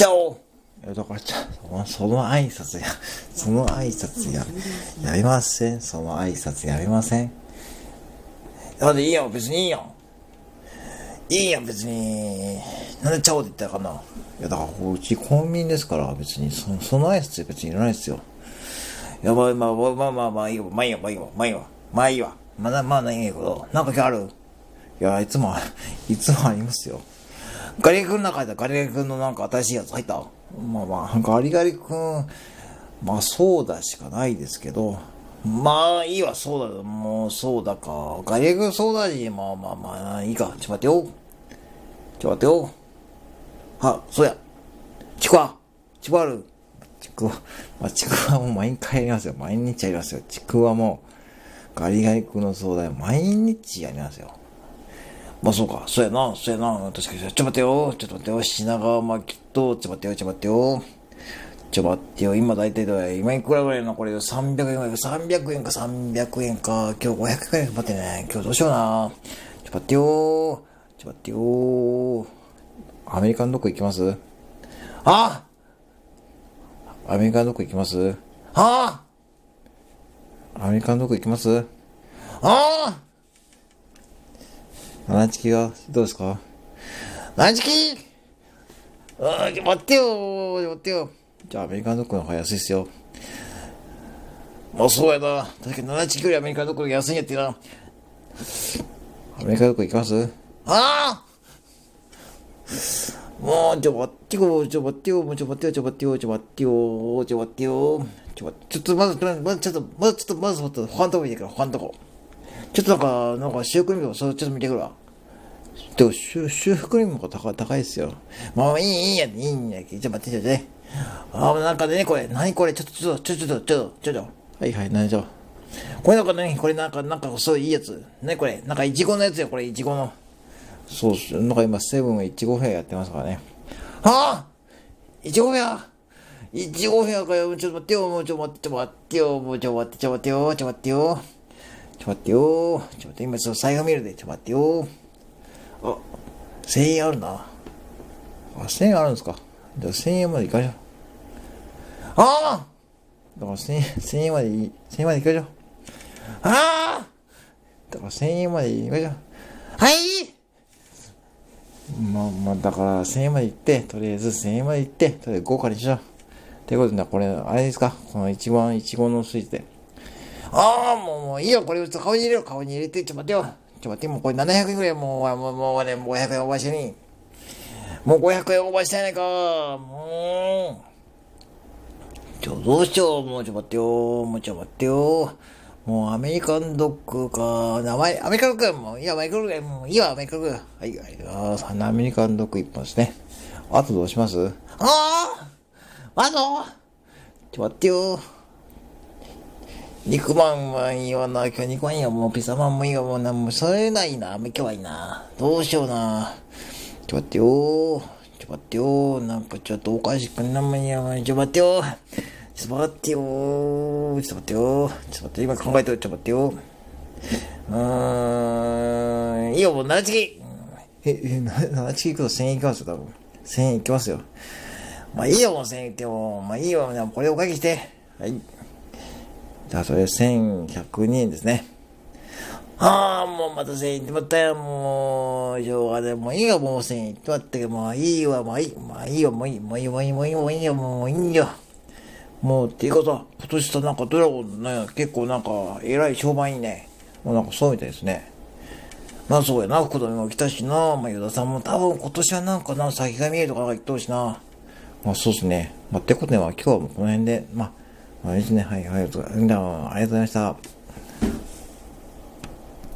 チャオいやだから、ちゃその挨拶や、その挨拶や、やりませんその挨拶やりませんなんでいいよ、別にいいよ。いいやん、別に。なんでチャオって言ったらかな。いや、だから、うちコンビニですから、別に、そその挨拶別にいらないですよ。いや、まあまあまあまあまあまあいいよ、まあいいよ、まあいいよ、まあいいよ、まあいいわ。まあまあないんやけど、なんか今日ある？いや、いつも、いつもありますよ。ガリガリ君の中でガリガリ君のなんか新しいやつ入った？まあまあ、ガリガリ君、まあソーダしかないですけど、まあいいわ、ソーダ、もうソーダか。ガリガリ君ソーダ味、まあまあまあ、いいか。ちょっと待ってよ。ちょっと待ってよ。あ、そうや。ちくわ。ちくわある。ちくわ。まあ、ちくわも毎回やりますよ。毎日やりますよ。ちくわも、ガリガリ君の相談毎日やりますよ。まあそうか、そうやな、そうやな、確かに。ちょっと待ってよ、ちょっと待ってよ、品川巻と、ちょっと待ってよ、ちょっと待ってよ。ちょっと待ってよ、今大体どれ？今いくらぐらいの？これ。300円ぐらい。か、300円か。300円か、今日500円。ぐらい待ってね、今日どうしような。ちょっと待ってよ、ちょっと待ってよ。アメリカのどこ行きます？あ！アメリカのどこ行きます？あ！アメリカのどこ行きます？あ七チキがどうですか？七チキ！あー待ってよ。待ってよ。じゃあアメリカンドッグの方が安いっすよ。まあそうやな。確かに七チキよりアメリカンドッグが安いんやってな。アメリカンドッグ行きます？ああもう、ちょ、待ってよ、ちょ、待ってよ、もうちょ、待ってよ、ちょ、待ってよ、ちょ、待ってよ、ちょ、待ってよ、ちょ、待って、ちょっと、まず、まず、ちょっと、まず、ちょっと、まず、他のとこ見てくる、他のとこ。ちょっとなんか、なんか、シュークリームとか、それちょっと見てくるわ。でも、シュシュークリームが高い、高いですよ。まあ、いい、いいや、いいんやけど、ちょっと待って、ちょっとね。あ、なんかね、これ、何これ、ちょっと、ちょっと、ちょっと、ちょっと、ちょっと、はいはい、何でしょう。これなんかね、これなんか、なんか、そういいやつ。ね、これ、なんか、いちごのやつよ、これ、いちごの。そうっす。なんか今、セブンがいちごフェアやってますからね。ああいちごフェア？いちごフェアかよ。ちょっと待ってよ。もうちょっと待って、ちょっと待ってよ。もうちょっと待って、ちょっと待ってよ。ちょっと待ってよ。ちょっと待ってよ。ちょっと待って、今、その財布見るで。ちょっと待ってよ。あ、1000円あるな。あ、1000円あるんですか。じゃあ1000円まで行かしょ。ああだから1000円、1000円までいい、1000円まで行かしょう。ああだから1000円まで行かしょう。はいまあまあ、だから1000円まで行って、とりあえず1000円まで行って、とりあえず豪華にしよう。ということで、これ、あれですかこの一番、いちごのスイーツで。ああ、もう、もういいよ。これ、顔に入れろ。顔に入れて、ちょっと待ってよ。ちょ待って、もうこれ700円ぐらい、もう、もう、もうね、500円オーバーしてに。もう500円オーバーしたやないか。もう。ちょ、どうしよう。もうちょ待ってよ。もうちょ待ってよ。もうアメリカンドッグか。名前、アメリカンドッグもういいや、アメリカンドッグもういいわ、アメリカンドッグ。はい、はい、あーアメリカンドッグ一本ですね。あとどうします？あああのちょ、待ってよ。肉まんはいいわな。今日肉まんいいわ。もうピザまんもいいわ。もうな、もうそれないな。もう今日はいいな。どうしような。ちょ、待ってよー。ちょ、待ってよー。なんかちょっとおかしくなもんや。ちょ、待ってよー。ちょっと待ってよー。ちょっと待ってよー。ちょっと待って、今考えてる。ちょっと待ってよー。うーん、いいよ、もう7チキ。え、え、7チキ行くと1000円いきますよ、多分。1000円いきますよ。まあいいよ、もう1000円いっても。まあいいよ、これおかけして。はい。じゃあ、それ1102円ですね。ああ、もうまた1000円いってまったよ、もう。しょうがない。もういいよ、もう1000円いってまったけど、もういいわ、もういい。まあいいよ、もういい。もういい、もういい、もういい、もういいよ、もういいよ。もう、っていうことは、今年さ、なんかドラゴンね、結構なんか、えらい評判いいね。もうなんかそうみたいですね。まあそうやな、福留も来たしな、まあ、与田さんも多分今年はなんかな、先が見えるとか言っとるしな。まあそうですね。まあってことでは今日はもうこの辺で、まあ、あい。い。ですね。はい、はい、ありがとうござい。ました。